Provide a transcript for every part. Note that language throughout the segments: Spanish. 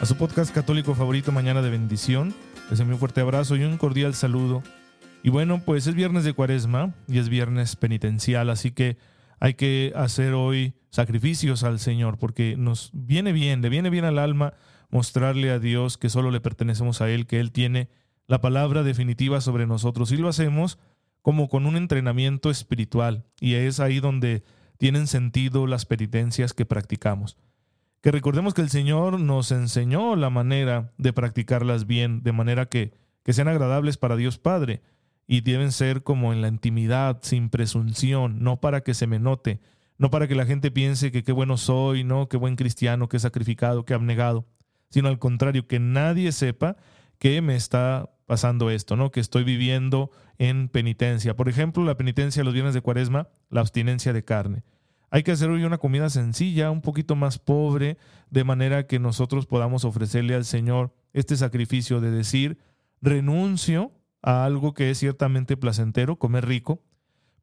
a su podcast católico favorito, Mañana de Bendición. Les envío un fuerte abrazo y un cordial saludo. Y bueno, pues es viernes de cuaresma y es viernes penitencial, así que hay que hacer hoy sacrificios al Señor, porque nos viene bien, le viene bien al alma mostrarle a Dios que solo le pertenecemos a Él, que Él tiene la palabra definitiva sobre nosotros. Y lo hacemos como con un entrenamiento espiritual. Y es ahí donde tienen sentido las penitencias que practicamos. Que recordemos que el Señor nos enseñó la manera de practicarlas bien, de manera que, que sean agradables para Dios Padre, y deben ser como en la intimidad, sin presunción, no para que se me note, no para que la gente piense que qué bueno soy, no, qué buen cristiano, qué sacrificado, qué abnegado, sino al contrario, que nadie sepa que me está pasando esto, ¿no? Que estoy viviendo en penitencia. Por ejemplo, la penitencia los viernes de cuaresma, la abstinencia de carne. Hay que hacer hoy una comida sencilla, un poquito más pobre, de manera que nosotros podamos ofrecerle al Señor este sacrificio de decir, renuncio a algo que es ciertamente placentero, comer rico,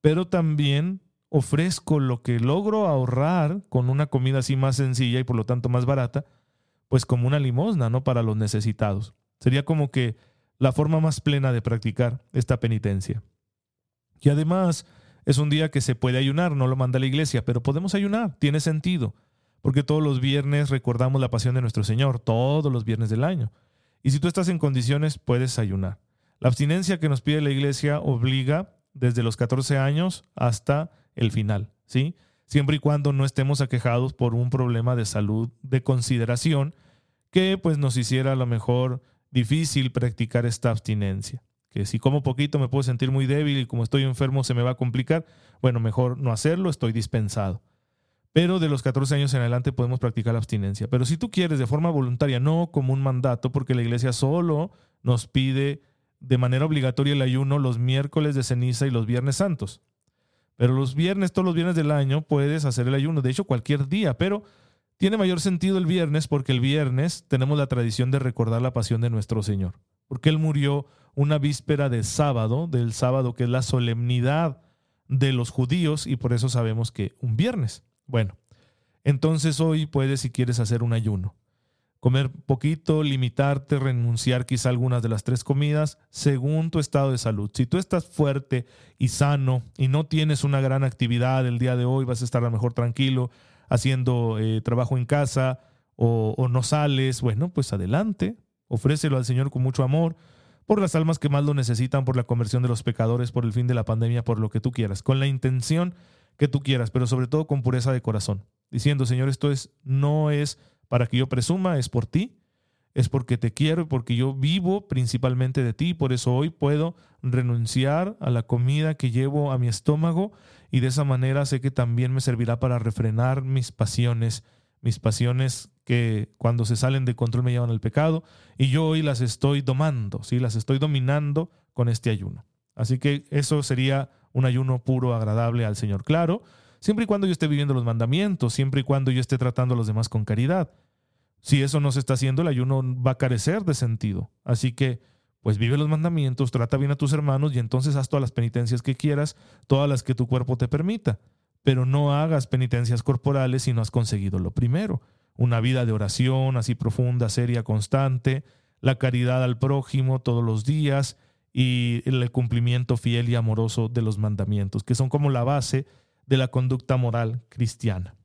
pero también ofrezco lo que logro ahorrar con una comida así más sencilla y por lo tanto más barata, pues como una limosna, ¿no? Para los necesitados. Sería como que la forma más plena de practicar esta penitencia. Y además es un día que se puede ayunar, no lo manda la iglesia, pero podemos ayunar, tiene sentido, porque todos los viernes recordamos la pasión de nuestro Señor, todos los viernes del año. Y si tú estás en condiciones, puedes ayunar. La abstinencia que nos pide la iglesia obliga desde los 14 años hasta el final, ¿sí? Siempre y cuando no estemos aquejados por un problema de salud de consideración que pues nos hiciera a lo mejor difícil practicar esta abstinencia. Que si como poquito me puedo sentir muy débil y como estoy enfermo se me va a complicar, bueno, mejor no hacerlo, estoy dispensado. Pero de los 14 años en adelante podemos practicar la abstinencia. Pero si tú quieres de forma voluntaria, no como un mandato, porque la iglesia solo nos pide de manera obligatoria el ayuno los miércoles de ceniza y los viernes santos. Pero los viernes, todos los viernes del año, puedes hacer el ayuno. De hecho, cualquier día. Pero tiene mayor sentido el viernes porque el viernes tenemos la tradición de recordar la pasión de nuestro Señor. Porque Él murió una víspera de sábado, del sábado que es la solemnidad de los judíos y por eso sabemos que un viernes. Bueno, entonces hoy puedes si quieres hacer un ayuno. Comer poquito, limitarte, renunciar quizá algunas de las tres comidas según tu estado de salud. Si tú estás fuerte y sano y no tienes una gran actividad el día de hoy, vas a estar a lo mejor tranquilo, haciendo eh, trabajo en casa o, no sales, bueno, pues adelante, ofrécelo al Señor con mucho amor, por las almas que más lo necesitan, por la conversión de los pecadores, por el fin de la pandemia, por lo que tú quieras, con la intención que tú quieras, pero sobre todo con pureza de corazón, diciendo, Señor, esto es, no es para que yo presuma, es por ti, es porque te quiero y porque yo vivo principalmente de ti, por eso hoy puedo renunciar a la comida que llevo a mi estómago y de esa manera sé que también me servirá para refrenar mis pasiones, mis pasiones que cuando se salen de control me llevan al pecado y yo hoy las estoy domando, ¿sí? las estoy dominando con este ayuno. Así que eso sería un ayuno puro, agradable al Señor. Claro, siempre y cuando yo esté viviendo los mandamientos, siempre y cuando yo esté tratando a los demás con caridad. Si eso no se está haciendo, el ayuno va a carecer de sentido. Así que, pues vive los mandamientos, trata bien a tus hermanos y entonces haz todas las penitencias que quieras, todas las que tu cuerpo te permita. Pero no hagas penitencias corporales si no has conseguido lo primero. Una vida de oración así profunda, seria, constante, la caridad al prójimo todos los días y el cumplimiento fiel y amoroso de los mandamientos, que son como la base de la conducta moral cristiana.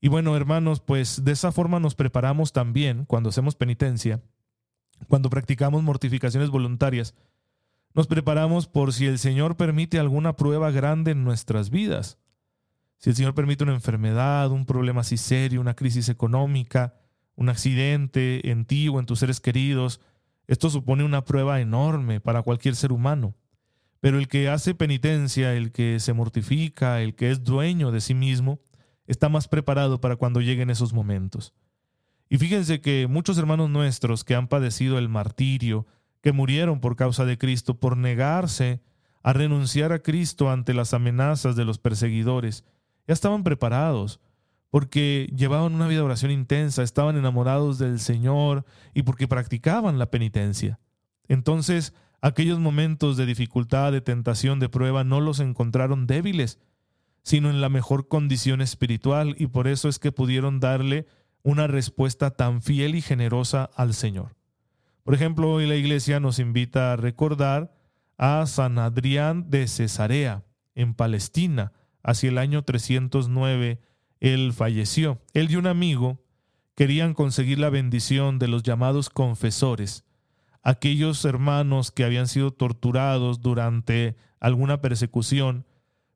Y bueno, hermanos, pues de esa forma nos preparamos también cuando hacemos penitencia, cuando practicamos mortificaciones voluntarias. Nos preparamos por si el Señor permite alguna prueba grande en nuestras vidas. Si el Señor permite una enfermedad, un problema así serio, una crisis económica, un accidente en ti o en tus seres queridos, esto supone una prueba enorme para cualquier ser humano. Pero el que hace penitencia, el que se mortifica, el que es dueño de sí mismo, está más preparado para cuando lleguen esos momentos. Y fíjense que muchos hermanos nuestros que han padecido el martirio, que murieron por causa de Cristo, por negarse a renunciar a Cristo ante las amenazas de los perseguidores, ya estaban preparados, porque llevaban una vida de oración intensa, estaban enamorados del Señor y porque practicaban la penitencia. Entonces, aquellos momentos de dificultad, de tentación, de prueba, no los encontraron débiles, sino en la mejor condición espiritual y por eso es que pudieron darle una respuesta tan fiel y generosa al Señor. Por ejemplo, hoy la iglesia nos invita a recordar a San Adrián de Cesarea, en Palestina, hacia el año 309, él falleció. Él y un amigo querían conseguir la bendición de los llamados confesores, aquellos hermanos que habían sido torturados durante alguna persecución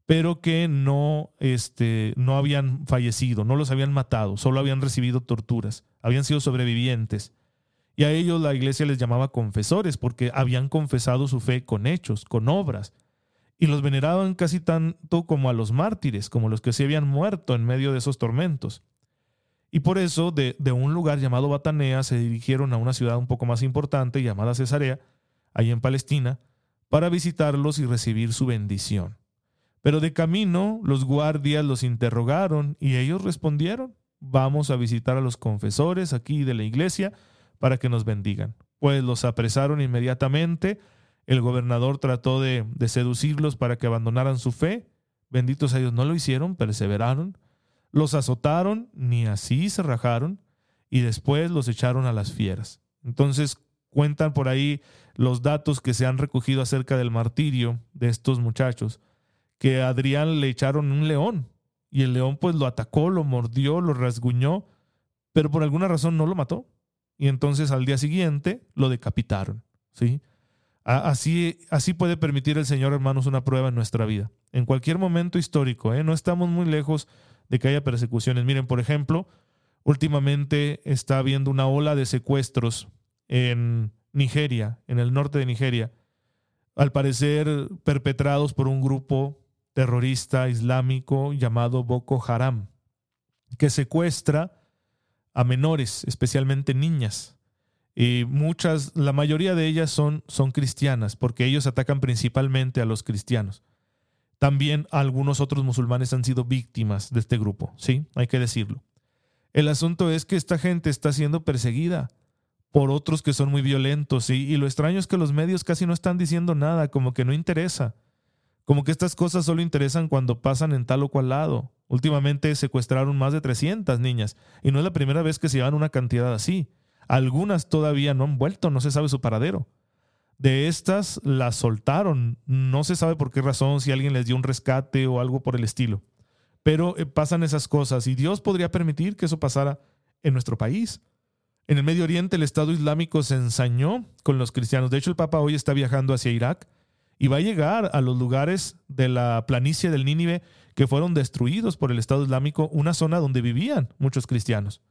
pero que no, este, no habían fallecido, no los habían matado, solo habían recibido torturas, habían sido sobrevivientes. Y a ellos la iglesia les llamaba confesores porque habían confesado su fe con hechos, con obras, y los veneraban casi tanto como a los mártires, como los que se habían muerto en medio de esos tormentos. Y por eso de, de un lugar llamado Batanea se dirigieron a una ciudad un poco más importante llamada Cesarea, ahí en Palestina, para visitarlos y recibir su bendición. Pero de camino los guardias los interrogaron y ellos respondieron, vamos a visitar a los confesores aquí de la iglesia para que nos bendigan. Pues los apresaron inmediatamente, el gobernador trató de, seducirlos para que abandonaran su fe, benditos a ellos no lo hicieron, perseveraron, los azotaron, ni así se rajaron, y después los echaron a las fieras. Entonces cuentan por ahí los datos que se han recogido acerca del martirio de estos muchachos que a Adrián le echaron un león y el león pues lo atacó, lo mordió, lo rasguñó, pero por alguna razón no lo mató. Y entonces al día siguiente lo decapitaron, ¿sí? Así, así puede permitir el Señor, hermanos, una prueba en nuestra vida. En cualquier momento histórico, ¿eh? no estamos muy lejos de que haya persecuciones. Miren, por ejemplo, últimamente está habiendo una ola de secuestros en Nigeria, en el norte de Nigeria, al parecer perpetrados por un grupo terrorista islámico llamado Boko Haram, que secuestra a menores, especialmente niñas. Y muchas, la mayoría de ellas son, son cristianas, porque ellos atacan principalmente a los cristianos. También algunos otros musulmanes han sido víctimas de este grupo, ¿sí? Hay que decirlo. El asunto es que esta gente está siendo perseguida por otros que son muy violentos, ¿sí? Y lo extraño es que los medios casi no están diciendo nada, como que no interesa. Como que estas cosas solo interesan cuando pasan en tal o cual lado. Últimamente secuestraron más de 300 niñas y no es la primera vez que se llevan una cantidad así. Algunas todavía no han vuelto, no se sabe su paradero. De estas las soltaron, no se sabe por qué razón, si alguien les dio un rescate o algo por el estilo. Pero eh, pasan esas cosas y Dios podría permitir que eso pasara en nuestro país. En el Medio Oriente el Estado Islámico se ensañó con los cristianos. De hecho, el Papa hoy está viajando hacia Irak y va a llegar a los lugares de la planicie del Nínive que fueron destruidos por el Estado Islámico, una zona donde vivían muchos cristianos.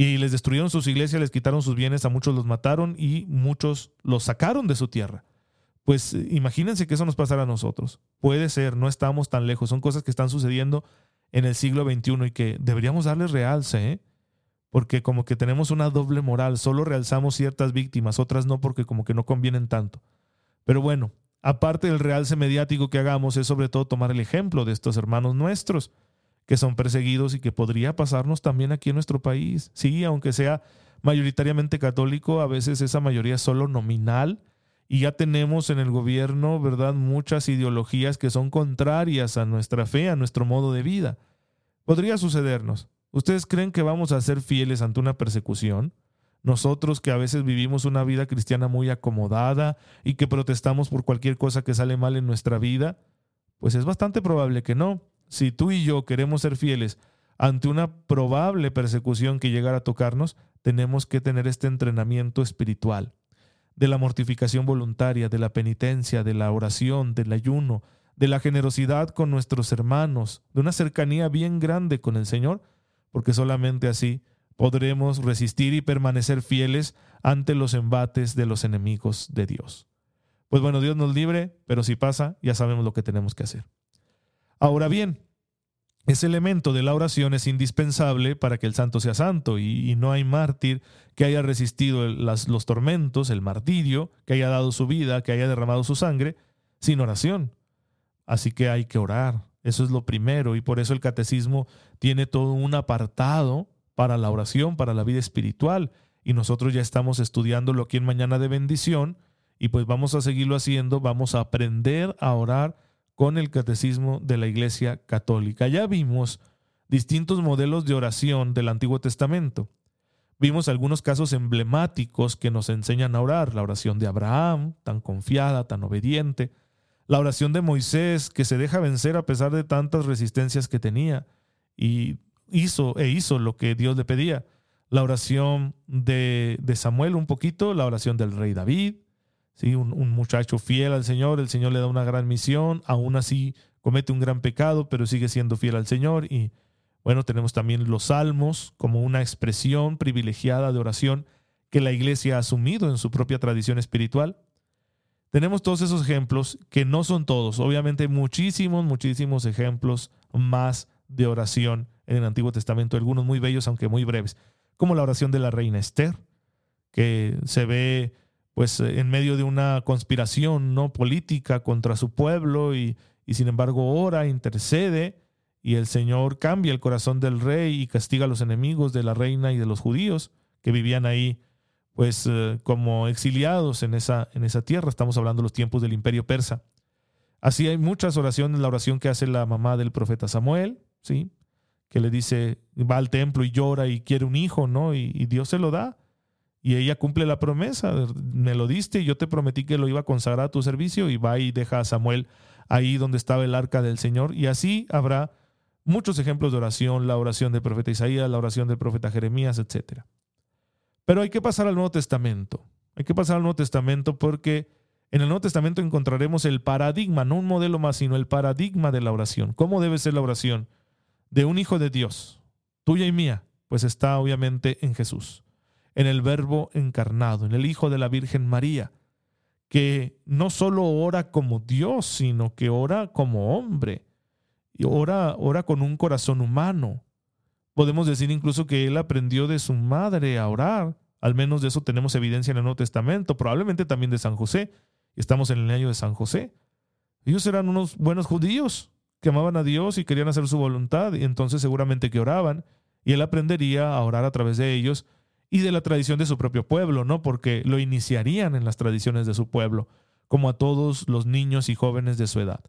Y les destruyeron sus iglesias, les quitaron sus bienes, a muchos los mataron y muchos los sacaron de su tierra. Pues imagínense que eso nos pasara a nosotros. Puede ser, no estamos tan lejos, son cosas que están sucediendo en el siglo XXI y que deberíamos darles realce, ¿eh? porque como que tenemos una doble moral, solo realzamos ciertas víctimas, otras no porque como que no convienen tanto. Pero bueno, aparte del realce mediático que hagamos, es sobre todo tomar el ejemplo de estos hermanos nuestros que son perseguidos y que podría pasarnos también aquí en nuestro país. Sí, aunque sea mayoritariamente católico, a veces esa mayoría es solo nominal y ya tenemos en el gobierno, ¿verdad?, muchas ideologías que son contrarias a nuestra fe, a nuestro modo de vida. Podría sucedernos. ¿Ustedes creen que vamos a ser fieles ante una persecución? Nosotros que a veces vivimos una vida cristiana muy acomodada y que protestamos por cualquier cosa que sale mal en nuestra vida, pues es bastante probable que no. Si tú y yo queremos ser fieles ante una probable persecución que llegara a tocarnos, tenemos que tener este entrenamiento espiritual de la mortificación voluntaria, de la penitencia, de la oración, del ayuno, de la generosidad con nuestros hermanos, de una cercanía bien grande con el Señor, porque solamente así podremos resistir y permanecer fieles ante los embates de los enemigos de Dios. Pues bueno, Dios nos libre, pero si pasa, ya sabemos lo que tenemos que hacer. Ahora bien, ese elemento de la oración es indispensable para que el santo sea santo y, no hay mártir que haya resistido los tormentos, el martirio, que haya dado su vida, que haya derramado su sangre, sin oración. Así que hay que orar. Eso es lo primero y por eso el catecismo tiene todo un apartado para la oración, para la vida espiritual. Y nosotros ya estamos estudiándolo aquí en Mañana de Bendición y pues vamos a seguirlo haciendo, vamos a aprender a orar con el catecismo de la Iglesia Católica. Ya vimos distintos modelos de oración del Antiguo Testamento. Vimos algunos casos emblemáticos que nos enseñan a orar, la oración de Abraham, tan confiada, tan obediente, la oración de Moisés, que se deja vencer a pesar de tantas resistencias que tenía y hizo e hizo lo que Dios le pedía, la oración de, de Samuel un poquito, la oración del rey David, un, muchacho fiel al Señor, el Señor le da una gran misión, aún así comete un gran pecado, pero sigue siendo fiel al Señor. Y bueno, tenemos también los salmos como una expresión privilegiada de oración que la iglesia ha asumido en su propia tradición espiritual. Tenemos todos esos ejemplos, que no son todos, obviamente muchísimos, muchísimos ejemplos más de oración en el Antiguo Testamento, algunos muy bellos, aunque muy breves, como la oración de la reina Esther, que se ve pues eh, en medio de una conspiración no política contra su pueblo y, sin embargo ora, intercede y el Señor cambia el corazón del rey y castiga a los enemigos de la reina y de los judíos que vivían ahí pues eh, como exiliados en esa, en esa tierra. Estamos hablando de los tiempos del imperio persa. Así hay muchas oraciones, la oración que hace la mamá del profeta Samuel, ¿sí? que le dice, va al templo y llora y quiere un hijo, ¿no? y Dios se lo da. Y ella cumple la promesa, me lo diste y yo te prometí que lo iba a consagrar a tu servicio y va y deja a Samuel ahí donde estaba el arca del Señor. Y así habrá muchos ejemplos de oración, la oración del profeta Isaías, la oración del profeta Jeremías, etc. Pero hay que pasar al Nuevo Testamento. Hay que pasar al Nuevo Testamento porque en el Nuevo Testamento encontraremos el paradigma, no un modelo más, sino el paradigma de la oración. ¿Cómo debe ser la oración de un hijo de Dios, tuya y mía? Pues está obviamente en Jesús en el Verbo encarnado, en el Hijo de la Virgen María, que no solo ora como Dios, sino que ora como hombre, y ora, ora con un corazón humano. Podemos decir incluso que él aprendió de su madre a orar, al menos de eso tenemos evidencia en el Nuevo Testamento, probablemente también de San José, estamos en el año de San José. Ellos eran unos buenos judíos que amaban a Dios y querían hacer su voluntad, y entonces seguramente que oraban, y él aprendería a orar a través de ellos, y de la tradición de su propio pueblo, ¿no? Porque lo iniciarían en las tradiciones de su pueblo, como a todos los niños y jóvenes de su edad.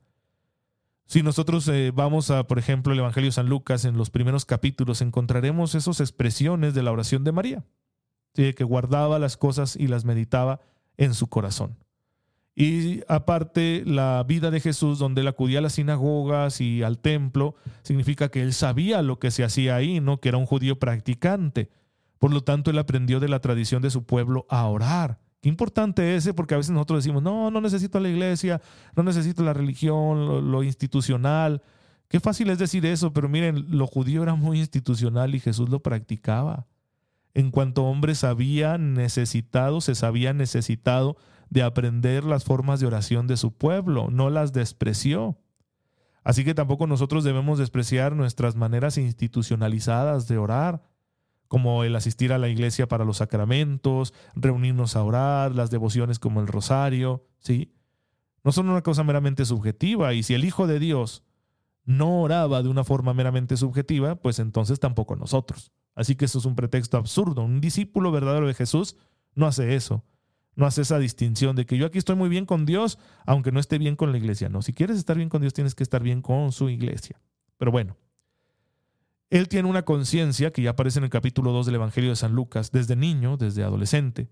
Si nosotros eh, vamos a, por ejemplo, el Evangelio de San Lucas, en los primeros capítulos encontraremos esas expresiones de la oración de María, que guardaba las cosas y las meditaba en su corazón. Y aparte, la vida de Jesús, donde él acudía a las sinagogas y al templo, significa que él sabía lo que se hacía ahí, ¿no? Que era un judío practicante. Por lo tanto, él aprendió de la tradición de su pueblo a orar. Qué importante ese, porque a veces nosotros decimos, no, no necesito la iglesia, no necesito la religión, lo, institucional. Qué fácil es decir eso, pero miren, lo judío era muy institucional y Jesús lo practicaba. En cuanto hombres había necesitado, se sabía necesitado de aprender las formas de oración de su pueblo, no las despreció. Así que tampoco nosotros debemos despreciar nuestras maneras institucionalizadas de orar como el asistir a la iglesia para los sacramentos, reunirnos a orar, las devociones como el rosario, ¿sí? No son una cosa meramente subjetiva y si el Hijo de Dios no oraba de una forma meramente subjetiva, pues entonces tampoco nosotros. Así que eso es un pretexto absurdo. Un discípulo verdadero de Jesús no hace eso. No hace esa distinción de que yo aquí estoy muy bien con Dios, aunque no esté bien con la iglesia. No, si quieres estar bien con Dios, tienes que estar bien con su iglesia. Pero bueno, él tiene una conciencia, que ya aparece en el capítulo 2 del Evangelio de San Lucas, desde niño, desde adolescente,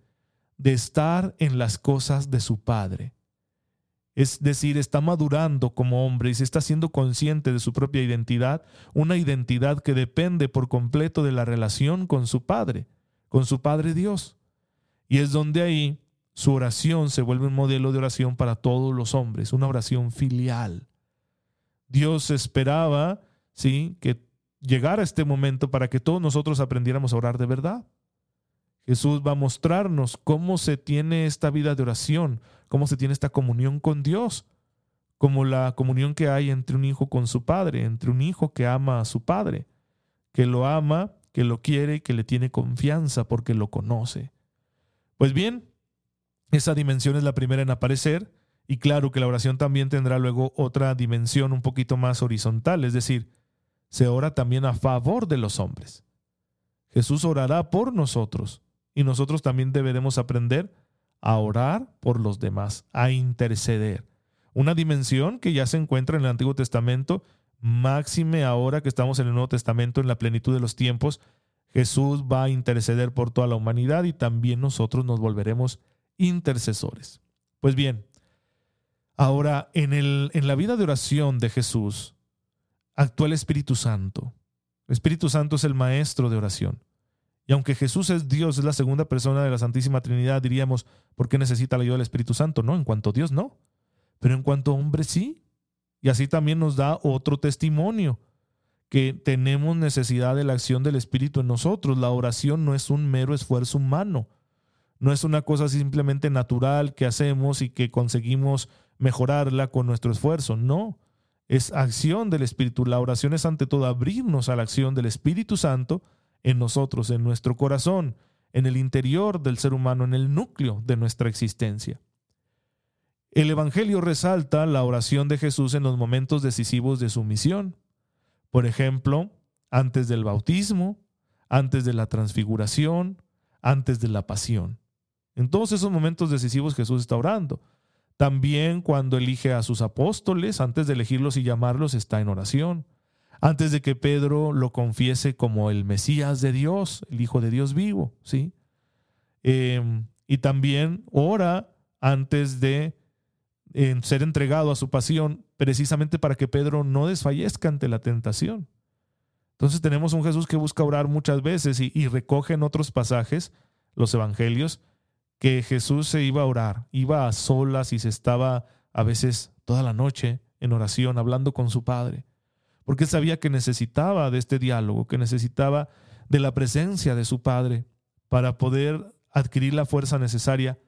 de estar en las cosas de su Padre. Es decir, está madurando como hombre y se está siendo consciente de su propia identidad, una identidad que depende por completo de la relación con su Padre, con su Padre Dios. Y es donde ahí su oración se vuelve un modelo de oración para todos los hombres, una oración filial. Dios esperaba, sí, que llegar a este momento para que todos nosotros aprendiéramos a orar de verdad. Jesús va a mostrarnos cómo se tiene esta vida de oración, cómo se tiene esta comunión con Dios, como la comunión que hay entre un hijo con su padre, entre un hijo que ama a su padre, que lo ama, que lo quiere y que le tiene confianza porque lo conoce. Pues bien, esa dimensión es la primera en aparecer y claro que la oración también tendrá luego otra dimensión un poquito más horizontal, es decir, se ora también a favor de los hombres. Jesús orará por nosotros y nosotros también deberemos aprender a orar por los demás, a interceder. Una dimensión que ya se encuentra en el Antiguo Testamento, máxime ahora que estamos en el Nuevo Testamento en la plenitud de los tiempos, Jesús va a interceder por toda la humanidad y también nosotros nos volveremos intercesores. Pues bien, ahora en, el, en la vida de oración de Jesús actúa el Espíritu Santo. El Espíritu Santo es el maestro de oración. Y aunque Jesús es Dios, es la segunda persona de la Santísima Trinidad, diríamos, ¿por qué necesita la ayuda del Espíritu Santo? No, en cuanto a Dios no. Pero en cuanto a hombre sí. Y así también nos da otro testimonio, que tenemos necesidad de la acción del Espíritu en nosotros. La oración no es un mero esfuerzo humano. No es una cosa simplemente natural que hacemos y que conseguimos mejorarla con nuestro esfuerzo. No, es acción del Espíritu. La oración es ante todo abrirnos a la acción del Espíritu Santo en nosotros, en nuestro corazón, en el interior del ser humano, en el núcleo de nuestra existencia. El Evangelio resalta la oración de Jesús en los momentos decisivos de su misión. Por ejemplo, antes del bautismo, antes de la transfiguración, antes de la pasión. En todos esos momentos decisivos Jesús está orando. También cuando elige a sus apóstoles, antes de elegirlos y llamarlos, está en oración antes de que Pedro lo confiese como el Mesías de Dios, el Hijo de Dios vivo, ¿sí? Em, y también ora antes de ser entregado a su pasión, precisamente para que Pedro no desfallezca ante la tentación. Entonces tenemos un Jesús que busca orar muchas veces y, y recoge en otros pasajes, los evangelios, que Jesús se iba a orar, iba a solas y se estaba a veces toda la noche en oración, hablando con su Padre porque sabía que necesitaba de este diálogo, que necesitaba de la presencia de su Padre para poder adquirir la fuerza necesaria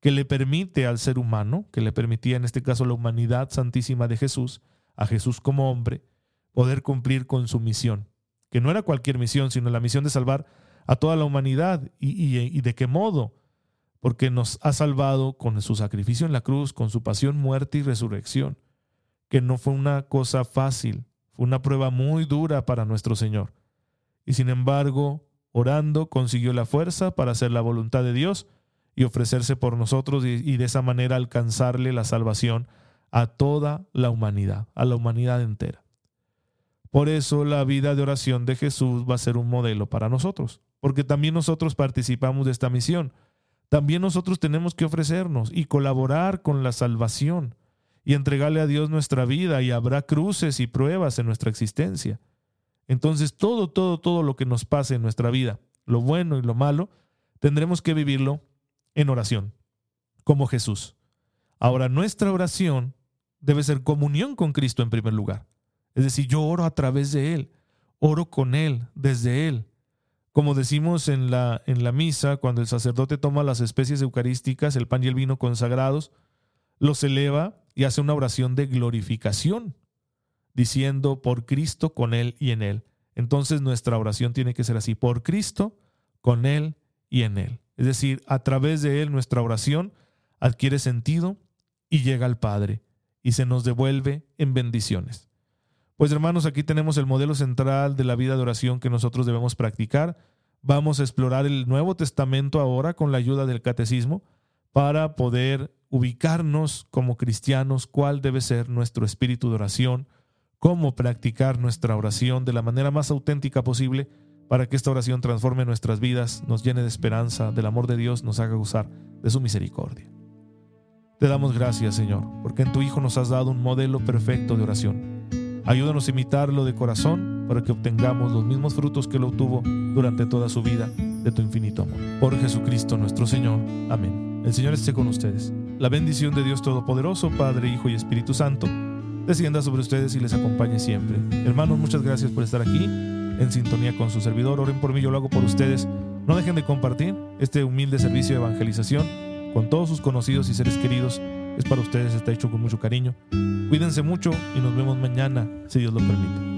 que le permite al ser humano, que le permitía en este caso la humanidad santísima de Jesús, a Jesús como hombre, poder cumplir con su misión, que no era cualquier misión, sino la misión de salvar a toda la humanidad. ¿Y, y de qué modo? Porque nos ha salvado con su sacrificio en la cruz, con su pasión, muerte y resurrección, que no fue una cosa fácil, una prueba muy dura para nuestro Señor. Y sin embargo, orando, consiguió la fuerza para hacer la voluntad de Dios y ofrecerse por nosotros y, de esa manera alcanzarle la salvación a toda la humanidad, a la humanidad entera. Por eso la vida de oración de Jesús va a ser un modelo para nosotros, porque también nosotros participamos de esta misión. También nosotros tenemos que ofrecernos y colaborar con la salvación y entregarle a Dios nuestra vida y habrá cruces y pruebas en nuestra existencia. Entonces todo, todo, todo lo que nos pase en nuestra vida, lo bueno y lo malo, tendremos que vivirlo en oración, como Jesús. Ahora, nuestra oración debe ser comunión con Cristo en primer lugar. Es decir, yo oro a través de Él, oro con Él, desde Él. Como decimos en la, en la misa, cuando el sacerdote toma las especies eucarísticas, el pan y el vino consagrados, los eleva y hace una oración de glorificación, diciendo por Cristo, con Él y en Él. Entonces nuestra oración tiene que ser así, por Cristo, con Él y en Él. Es decir, a través de Él nuestra oración adquiere sentido y llega al Padre y se nos devuelve en bendiciones. Pues hermanos, aquí tenemos el modelo central de la vida de oración que nosotros debemos practicar. Vamos a explorar el Nuevo Testamento ahora con la ayuda del catecismo para poder ubicarnos como cristianos, cuál debe ser nuestro espíritu de oración, cómo practicar nuestra oración de la manera más auténtica posible para que esta oración transforme nuestras vidas, nos llene de esperanza, del amor de Dios, nos haga gozar de su misericordia. Te damos gracias, Señor, porque en tu Hijo nos has dado un modelo perfecto de oración. Ayúdanos a imitarlo de corazón para que obtengamos los mismos frutos que lo obtuvo durante toda su vida de tu infinito amor. Por Jesucristo nuestro Señor. Amén. El Señor esté con ustedes. La bendición de Dios Todopoderoso, Padre, Hijo y Espíritu Santo, descienda sobre ustedes y les acompañe siempre. Hermanos, muchas gracias por estar aquí en sintonía con su servidor. Oren por mí, yo lo hago por ustedes. No dejen de compartir este humilde servicio de evangelización con todos sus conocidos y seres queridos es para ustedes, está hecho con mucho cariño. Cuídense mucho y nos vemos mañana, si Dios lo permite.